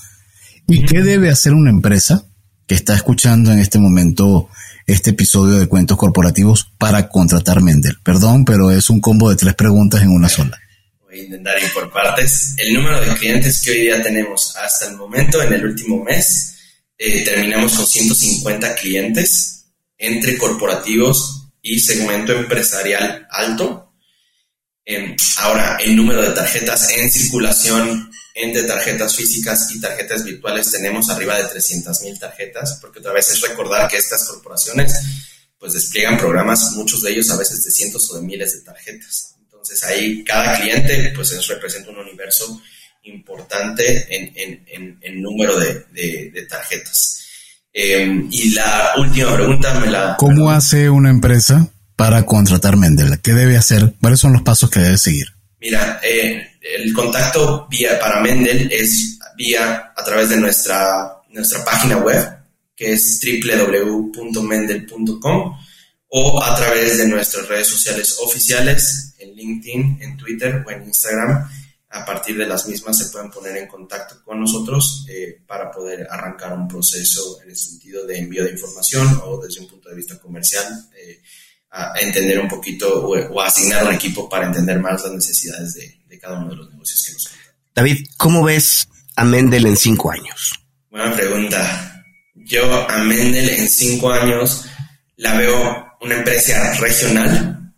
¿Y qué debe hacer una empresa que está escuchando en este momento este episodio de cuentos corporativos para contratar Mendel? Perdón, pero es un combo de tres preguntas en una sola. Voy a intentar ir por partes. El número de clientes que hoy día tenemos hasta el momento, en el último mes, eh, terminamos con 150 clientes entre corporativos y segmento empresarial alto. Em, ahora, el número de tarjetas en circulación entre tarjetas físicas y tarjetas virtuales tenemos arriba de 300 mil tarjetas, porque otra vez es recordar que estas corporaciones pues despliegan programas, muchos de ellos a veces de cientos o de miles de tarjetas. Entonces ahí cada cliente pues representa un universo importante en, en, en, número de, de tarjetas. Em, y la última pregunta me la... ¿Cómo hace una empresa para contratar Mendel? ¿Qué debe hacer? ¿Cuáles son los pasos que debe seguir? Mira, eh, el contacto vía para Mendel es vía a través de nuestra, nuestra página web, que es www.mendel.com, o a través de nuestras redes sociales oficiales, en LinkedIn, en Twitter o en Instagram. A partir de las mismas se pueden poner en contacto con nosotros eh, para poder arrancar un proceso en el sentido de envío de información o desde un punto de vista comercial. Eh, a entender un poquito o, asignar un equipo para entender más las necesidades de, cada uno de los negocios que nos cuentan. David, ¿cómo ves a Mendel en cinco años? Buena pregunta. Yo a Mendel en cinco años la veo una empresa regional,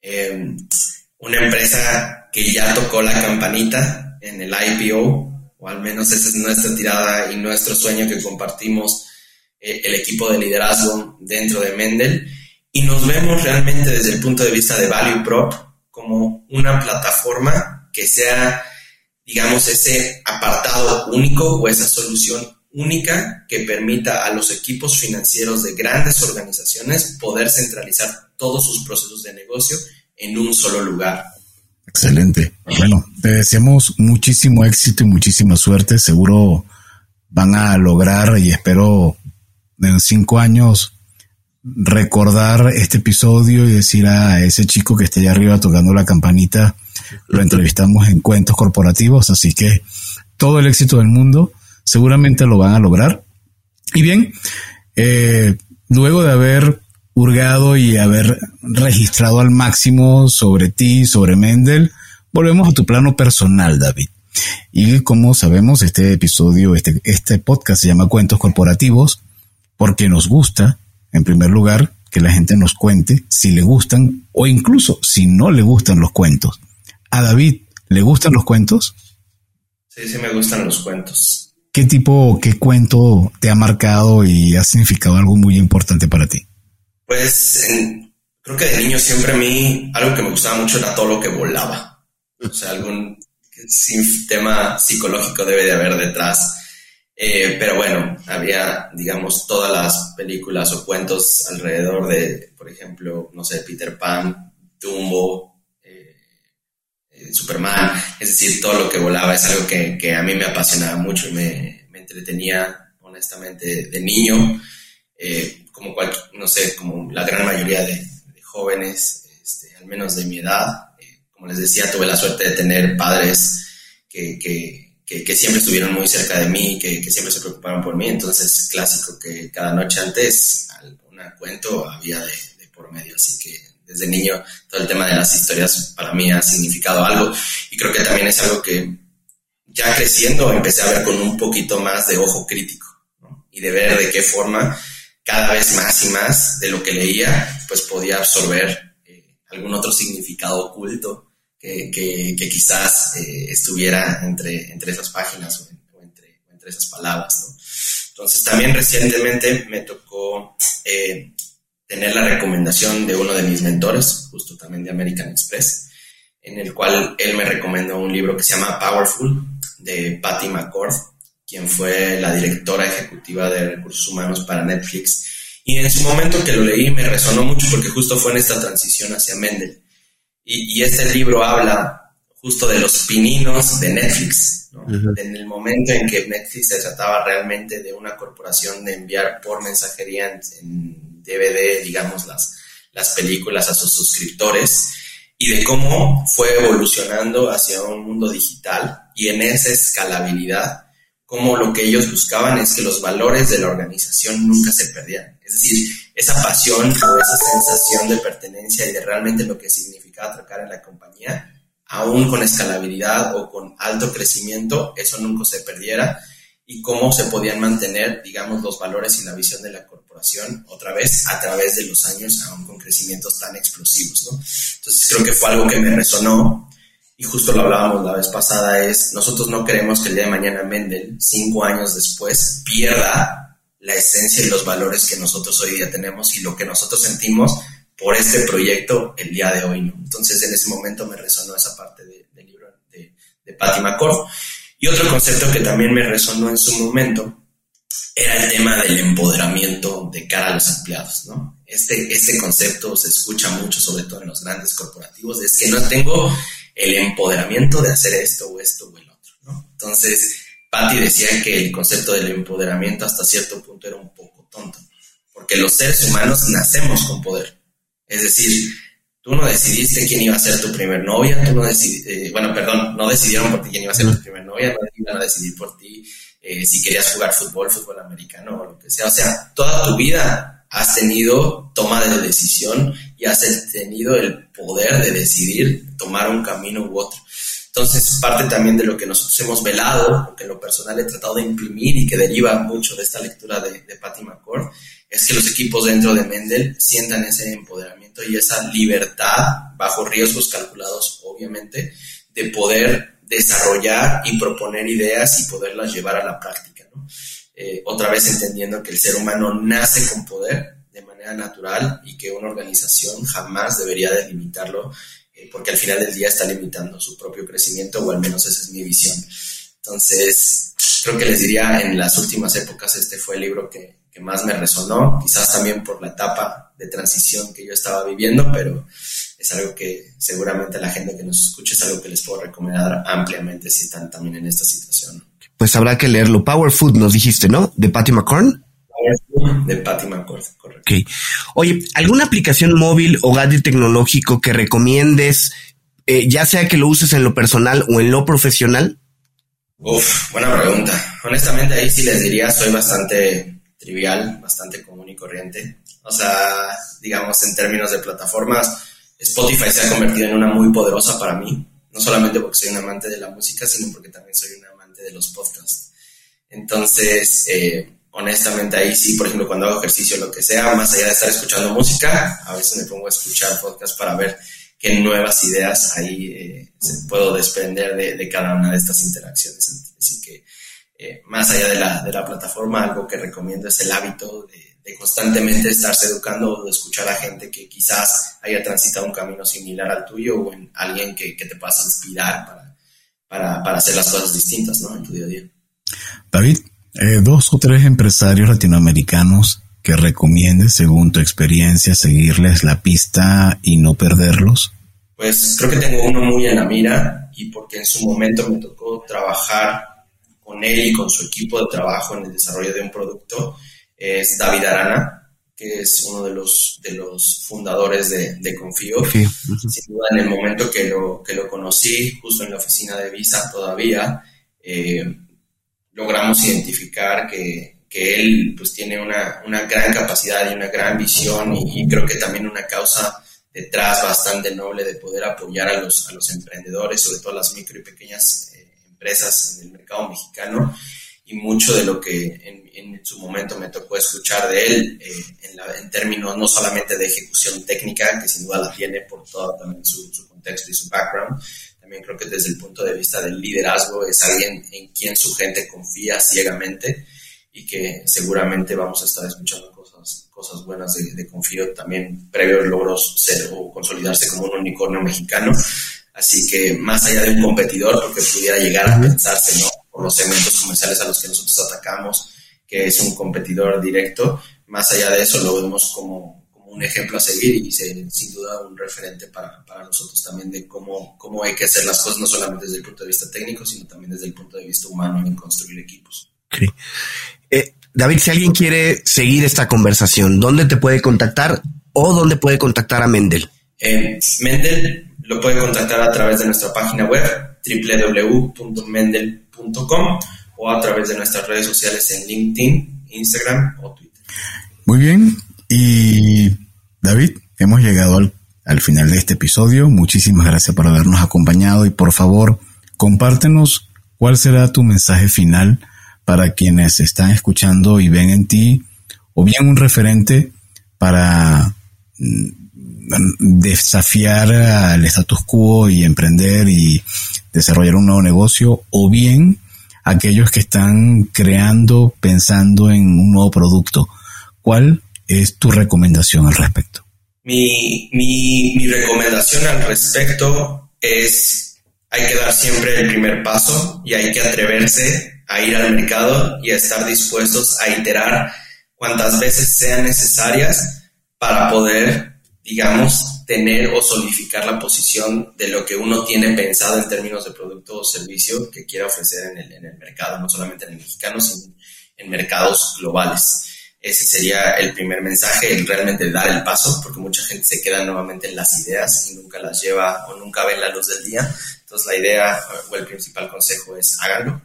em, una empresa que ya tocó la campanita en el IPO, o al menos esa es nuestra tirada y nuestro sueño que compartimos eh, el equipo de liderazgo dentro de Mendel y nos vemos realmente desde el punto de vista de Value Prop como una plataforma que sea, digamos, ese apartado único o esa solución única que permita a los equipos financieros de grandes organizaciones poder centralizar todos sus procesos de negocio en un solo lugar. Excelente. Bueno, te deseamos muchísimo éxito y muchísima suerte. Seguro van a lograr y espero en cinco años recordar este episodio y decir a ese chico que está allá arriba tocando la campanita, lo entrevistamos en cuentos corporativos, así que todo el éxito del mundo seguramente lo van a lograr. Y bien, eh, luego de haber hurgado y haber registrado al máximo sobre ti, sobre Mendel, volvemos a tu plano personal, David. Y como sabemos, este episodio, este, este podcast se llama Cuentos Corporativos porque nos gusta en primer lugar, que la gente nos cuente si le gustan o incluso si no le gustan los cuentos. ¿A David le gustan los cuentos? Sí, sí me gustan los cuentos. ¿Qué tipo, qué cuento te ha marcado y ha significado algo muy importante para ti? Pues creo que de niño siempre a mí algo que me gustaba mucho era todo lo que volaba. O sea, algún tema psicológico debe de haber detrás. Eh, pero bueno, había, digamos, todas las películas o cuentos alrededor de, por ejemplo, no sé, Peter Pan, Dumbo, eh, eh, Superman, es decir, todo lo que volaba es algo que, a mí me apasionaba mucho y me, entretenía, honestamente, de niño, como no sé, como la gran mayoría de, jóvenes, este, al menos de mi edad. como les decía, tuve la suerte de tener padres que que, siempre estuvieron muy cerca de mí, que, que, siempre se preocuparon por mí. Entonces, clásico que cada noche antes un cuento había de, por medio. Así que desde niño todo el tema de las historias para mí ha significado algo. Y creo que también es algo que ya creciendo empecé a ver con un poquito más de ojo crítico y de ver de qué forma cada vez más y más de lo que leía pues podía absorber eh, algún otro significado oculto que, quizás eh, estuviera entre, entre esas páginas o, entre, esas palabras. Entonces también recientemente me tocó eh, tener la recomendación de uno de mis mentores, justo también de American Express, en el cual él me recomendó un libro que se llama Powerful de Patty McCord, quien fue la directora ejecutiva de recursos humanos para Netflix. Y en su momento que lo leí me resonó mucho porque justo fue en esta transición hacia Mendel. Y, este libro habla justo de los pininos de Netflix, en el momento en que Netflix se trataba realmente de una corporación de enviar por mensajería en, DVD, digamos, las, las películas a sus suscriptores y de cómo fue evolucionando hacia un mundo digital y en esa escalabilidad, como lo que ellos buscaban es que los valores de la organización nunca se perdieran. Es decir, esa pasión o esa sensación de pertenencia y de realmente lo que significa atracar en la compañía, aún con escalabilidad o con alto crecimiento, eso nunca se perdiera y cómo se podían mantener, digamos, los valores y la visión de la corporación otra vez a través de los años, aún con crecimientos tan explosivos, ¿no? Entonces creo que fue algo que me resonó y justo lo hablábamos la vez pasada, es nosotros no queremos que el día de mañana Mendel, cinco años después, pierda la esencia y los valores que nosotros hoy día tenemos y lo que nosotros sentimos por este proyecto el día de hoy. ¿no? Entonces en ese momento me resonó esa parte del libro de, de Patty. Y otro concepto que también me resonó en su momento era el tema del empoderamiento de cara a los empleados. ¿no? Este, este concepto se escucha mucho, sobre todo en los grandes corporativos, es que no tengo el empoderamiento de hacer esto o esto o el otro, ¿no? Entonces, Patty decía que el concepto del empoderamiento hasta cierto punto era un poco tonto, porque los seres humanos nacemos con poder. Es decir, tú no decidiste quién iba a ser tu primer novia, tú no decidiste, eh, bueno, perdón, no decidieron por ti quién iba a ser tu primer novia, no iban a decidir por ti eh, si querías jugar fútbol, fútbol americano o lo que sea. O sea, toda tu vida has tenido toma de decisión y has tenido el poder de decidir tomar un camino u otro. Entonces, parte también de lo que nosotros hemos velado, porque en lo personal he tratado de imprimir y que deriva mucho de esta lectura de, de Patty McCord, es que los equipos dentro de Mendel sientan ese empoderamiento y esa libertad, bajo riesgos calculados, obviamente, de poder desarrollar y proponer ideas y poderlas llevar a la práctica. Eh, otra vez entendiendo que el ser humano nace con poder de manera natural y que una organización jamás debería delimitarlo porque al final del día está limitando su propio crecimiento, o al menos esa es mi visión. Entonces, creo que les diría, en las últimas épocas este fue el libro que, que más me resonó, quizás también por la etapa de transición que yo estaba viviendo, pero es algo que seguramente la gente que nos escuche es algo que les puedo recomendar ampliamente si están también en esta situación. Pues habrá que leerlo. Power Food nos dijiste, ¿no? De Patty McCorn. De Patty McCord, correcto. Ok. Oye, ¿alguna aplicación móvil o gadget tecnológico que recomiendes, eh, ya sea que lo uses en lo personal o en lo profesional? Uf, buena pregunta. Honestamente, ahí sí les diría, soy bastante trivial, bastante común y corriente. O sea, digamos, en términos de plataformas, Spotify se ha convertido en una muy poderosa para mí. No solamente porque soy un amante de la música, sino porque también soy un amante de los podcasts. Entonces, eh, honestamente ahí sí, por ejemplo, cuando hago ejercicio lo que sea, más allá de estar escuchando música, a veces me pongo a escuchar podcast para ver qué nuevas ideas ahí eh, se puedo desprender de, cada una de estas interacciones. Así que, eh, más allá de la, de la, plataforma, algo que recomiendo es el hábito de, constantemente estarse educando o de escuchar a gente que quizás haya transitado un camino similar al tuyo o en alguien que, que te pueda inspirar para, para, para hacer las cosas distintas ¿no? en tu día a día. David, eh, dos o tres empresarios latinoamericanos que recomiendes, según tu experiencia, seguirles la pista y no perderlos? Pues creo que tengo uno muy en la mira y porque en su momento me tocó trabajar con él y con su equipo de trabajo en el desarrollo de un producto, es David Arana, que es uno de los, de los fundadores de, de Confío. Sin duda, en el momento que lo, que lo conocí, justo en la oficina de Visa todavía, eh, logramos identificar que, que él pues tiene una, una, gran capacidad y una gran visión y, creo que también una causa detrás bastante noble de poder apoyar a los, a los emprendedores, sobre todo las micro y pequeñas eh, empresas en el mercado mexicano. Y mucho de lo que en, su momento me tocó escuchar de él eh, en, la, en, términos no solamente de ejecución técnica, que sin duda la tiene por todo también su, su contexto y su background, también creo que desde el punto de vista del liderazgo es alguien en quien su gente confía ciegamente y que seguramente vamos a estar escuchando cosas, cosas buenas de, de Confío también previos logros ser o consolidarse como un unicornio mexicano. Así que más allá de un competidor, porque pudiera llegar a pensarse, ¿no? Por los segmentos comerciales a los que nosotros atacamos, que es un competidor directo, más allá de eso lo vemos como, un ejemplo a seguir y sin duda un referente para, para, nosotros también de cómo, cómo hay que hacer las cosas, no solamente desde el punto de vista técnico, sino también desde el punto de vista humano en construir equipos. Eh, David, si alguien quiere seguir esta conversación, ¿dónde te puede contactar o dónde puede contactar a Mendel? Eh, Mendel lo puede contactar a través de nuestra página web www.mendel.com o a través de nuestras redes sociales en LinkedIn, Instagram o Twitter. Muy bien, y David, hemos llegado al, final de este episodio. Muchísimas gracias por habernos acompañado y por favor, compártenos cuál será tu mensaje final para quienes están escuchando y ven en ti o bien un referente para mm, desafiar al status quo y emprender y desarrollar un nuevo negocio o bien aquellos que están creando pensando en un nuevo producto. ¿Cuál es tu recomendación al respecto? Mi, mi, mi recomendación al respecto es hay que dar siempre el primer paso y hay que atreverse a ir al mercado y a estar dispuestos a iterar cuantas veces sean necesarias para poder, digamos, tener o solidificar la posición de lo que uno tiene pensado en términos de producto o servicio que quiera ofrecer en el, en el mercado, no solamente en el mexicano, sino en mercados globales. Ese sería el primer mensaje, el realmente dar el paso, porque mucha gente se queda nuevamente en las ideas y nunca las lleva o nunca ven la luz del día. Entonces la idea o el principal consejo es háganlo,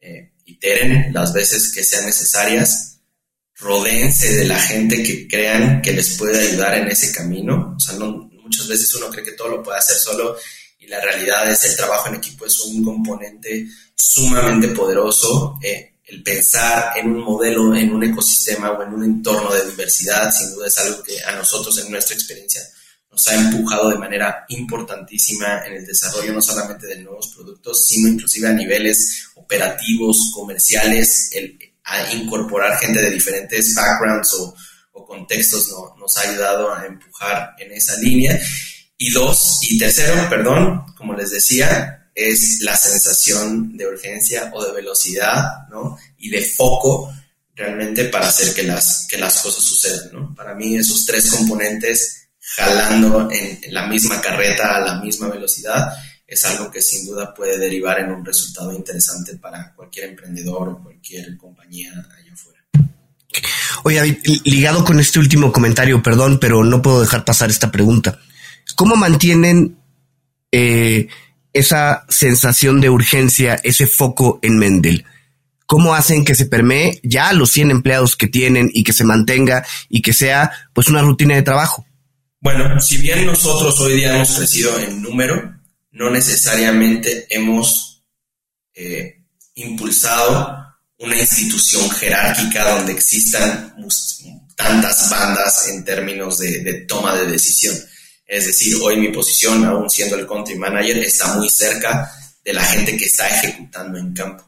eh, iteren las veces que sean necesarias, rodéense de la gente que crean que les puede ayudar en ese camino. O sea, muchas veces uno cree que todo lo puede hacer solo y la realidad es el trabajo en equipo es un componente sumamente poderoso. Eh, el pensar en un modelo, en un ecosistema o en un entorno de diversidad, sin duda es algo que a nosotros en nuestra experiencia nos ha empujado de manera importantísima en el desarrollo no solamente de nuevos productos, sino inclusive a niveles operativos, comerciales, el, a incorporar gente de diferentes backgrounds o, contextos no, nos ha ayudado a empujar en esa línea. Y dos, y tercero, perdón, como les decía, es la sensación de urgencia o de velocidad, ¿no? Y de foco realmente para hacer que las, que las cosas sucedan, ¿no? Para mí esos tres componentes jalando en, la misma carreta a la misma velocidad es algo que sin duda puede derivar en un resultado interesante para cualquier emprendedor o cualquier compañía allá afuera. Oye, ligado con este último comentario, perdón, pero no puedo dejar pasar esta pregunta. ¿Cómo mantienen eh, esa sensación de urgencia, ese foco en Mendel? ¿Cómo hacen que se permee ya los 100 empleados que tienen y que se mantenga y que sea pues una rutina de trabajo? Bueno, si bien nosotros hoy día hemos crecido en número, no necesariamente hemos eh, impulsado una institución jerárquica donde existan tantas bandas en términos de toma de decisión. Es decir, hoy mi posición, aún siendo el country manager, está muy cerca de la gente que está ejecutando en campo.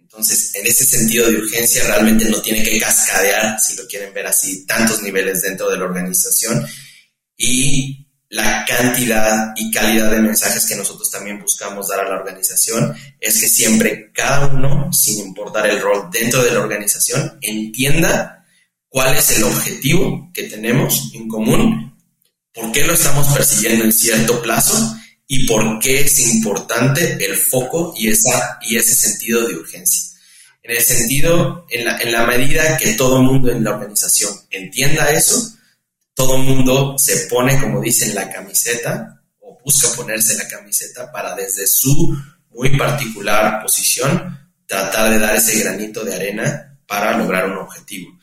Entonces, en ese sentido de urgencia, realmente no tiene que cascadear, si lo quieren ver así, tantos niveles dentro de la organización. Y la cantidad y calidad de mensajes que nosotros también buscamos dar a la organización es que siempre cada uno, sin importar el rol dentro de la organización, entienda cuál es el objetivo que tenemos en común por qué lo estamos persiguiendo en cierto plazo y por qué es importante el foco y, ese sentido de urgencia. En el sentido, en la, en la medida que todo el mundo en la organización entienda eso, todo el mundo se pone, como dicen, la camiseta o busca ponerse la camiseta para desde su muy particular posición tratar de dar ese granito de arena para lograr un objetivo.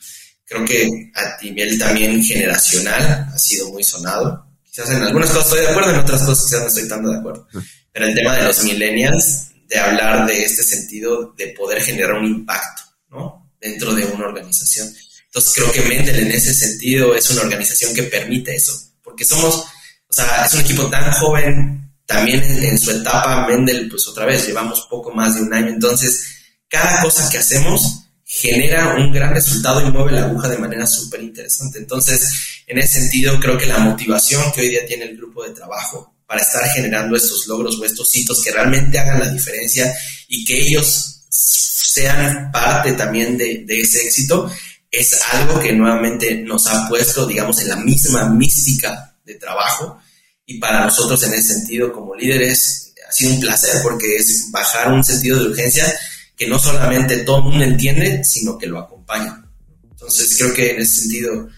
Creo que a nivel también generacional ha sido muy sonado. Quizás en algunas cosas estoy de acuerdo, en otras cosas quizás no estoy tanto de acuerdo. Pero el tema de los millennials, de hablar de este sentido de poder generar un impacto, ¿no? Dentro de una organización. Entonces creo que Mendel en ese sentido es una organización que permite eso, porque somos, o sea, es un equipo tan joven, también en, en su etapa Mendel, pues otra vez, llevamos poco más de un año, entonces cada cosa que hacemos genera un gran resultado y mueve la aguja de manera súper interesante. Entonces, en ese sentido, creo que la motivación que hoy día tiene el grupo de trabajo para estar generando estos logros o estos hitos que realmente hagan la diferencia y que ellos sean parte también de, de ese éxito, es algo que nuevamente nos ha puesto, digamos, en la misma mística de trabajo. Y para nosotros, en ese sentido, como líderes, ha sido un placer porque es bajar un sentido de urgencia que no solamente todo el mundo entiende, sino que lo acompaña. Entonces creo que en ese sentido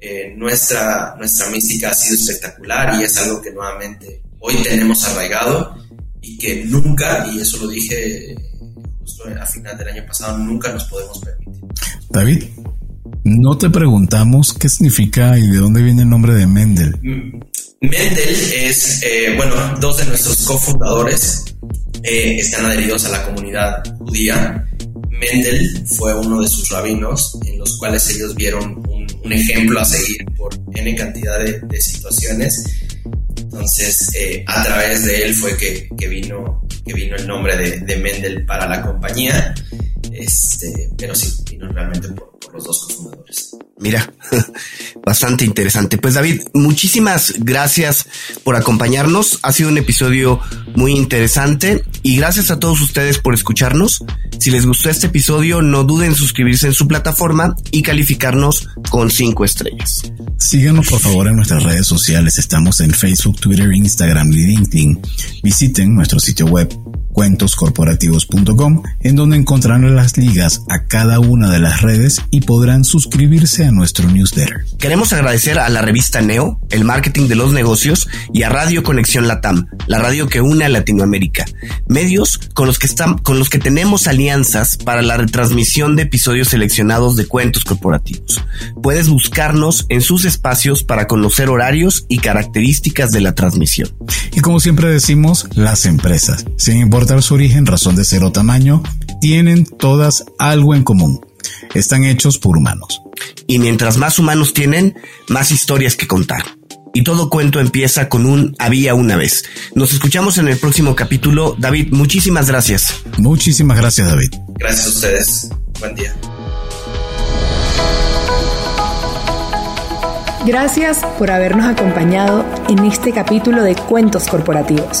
eh, nuestra, nuestra mística ha sido espectacular y es algo que nuevamente hoy tenemos arraigado y que nunca, y eso lo dije justo a final del año pasado, nunca nos podemos permitir. David, no te preguntamos qué significa y de dónde viene el nombre de Mendel. Mm, Mendel es, eh, bueno, dos de nuestros cofundadores eh, están adheridos a la comunidad judía. Mendel fue uno de sus rabinos en los cuales ellos vieron un, ejemplo a seguir por N cantidad de, situaciones. Entonces, eh, a través de él fue que, vino, que vino el nombre de, de Mendel para la compañía. Este, pero sí, vino realmente por, los dos cofundadores. Mira, bastante interesante. Pues David, muchísimas gracias por acompañarnos. Ha sido un episodio muy interesante y gracias a todos ustedes por escucharnos. Si les gustó este episodio, no duden en suscribirse en su plataforma y calificarnos con 5 estrellas. Síganos por favor en nuestras redes sociales. Estamos en Facebook, Twitter, Instagram y LinkedIn. Visiten nuestro sitio web cuentoscorporativos.com, en donde encontrarán las ligas a cada una de las redes y podrán suscribirse a nuestro newsletter. Queremos agradecer a la revista Neo, el marketing de los negocios, y a Radio Conexión Latam, la radio que une a Latinoamérica, medios con los que están, con los que tenemos alianzas para la retransmisión de episodios seleccionados de cuentos corporativos. Puedes buscarnos en sus espacios para conocer horarios y características de la transmisión. Y como siempre decimos, las empresas, sin importar su origen, razón de ser o tamaño, tienen todas algo en común. Están hechos por humanos. Y mientras más humanos tienen, más historias que contar. Y todo cuento empieza con un había una vez. Nos escuchamos en el próximo capítulo. David, muchísimas gracias. Muchísimas gracias, David. Gracias a ustedes. Buen día. Gracias por habernos acompañado en este capítulo de Cuentos Corporativos.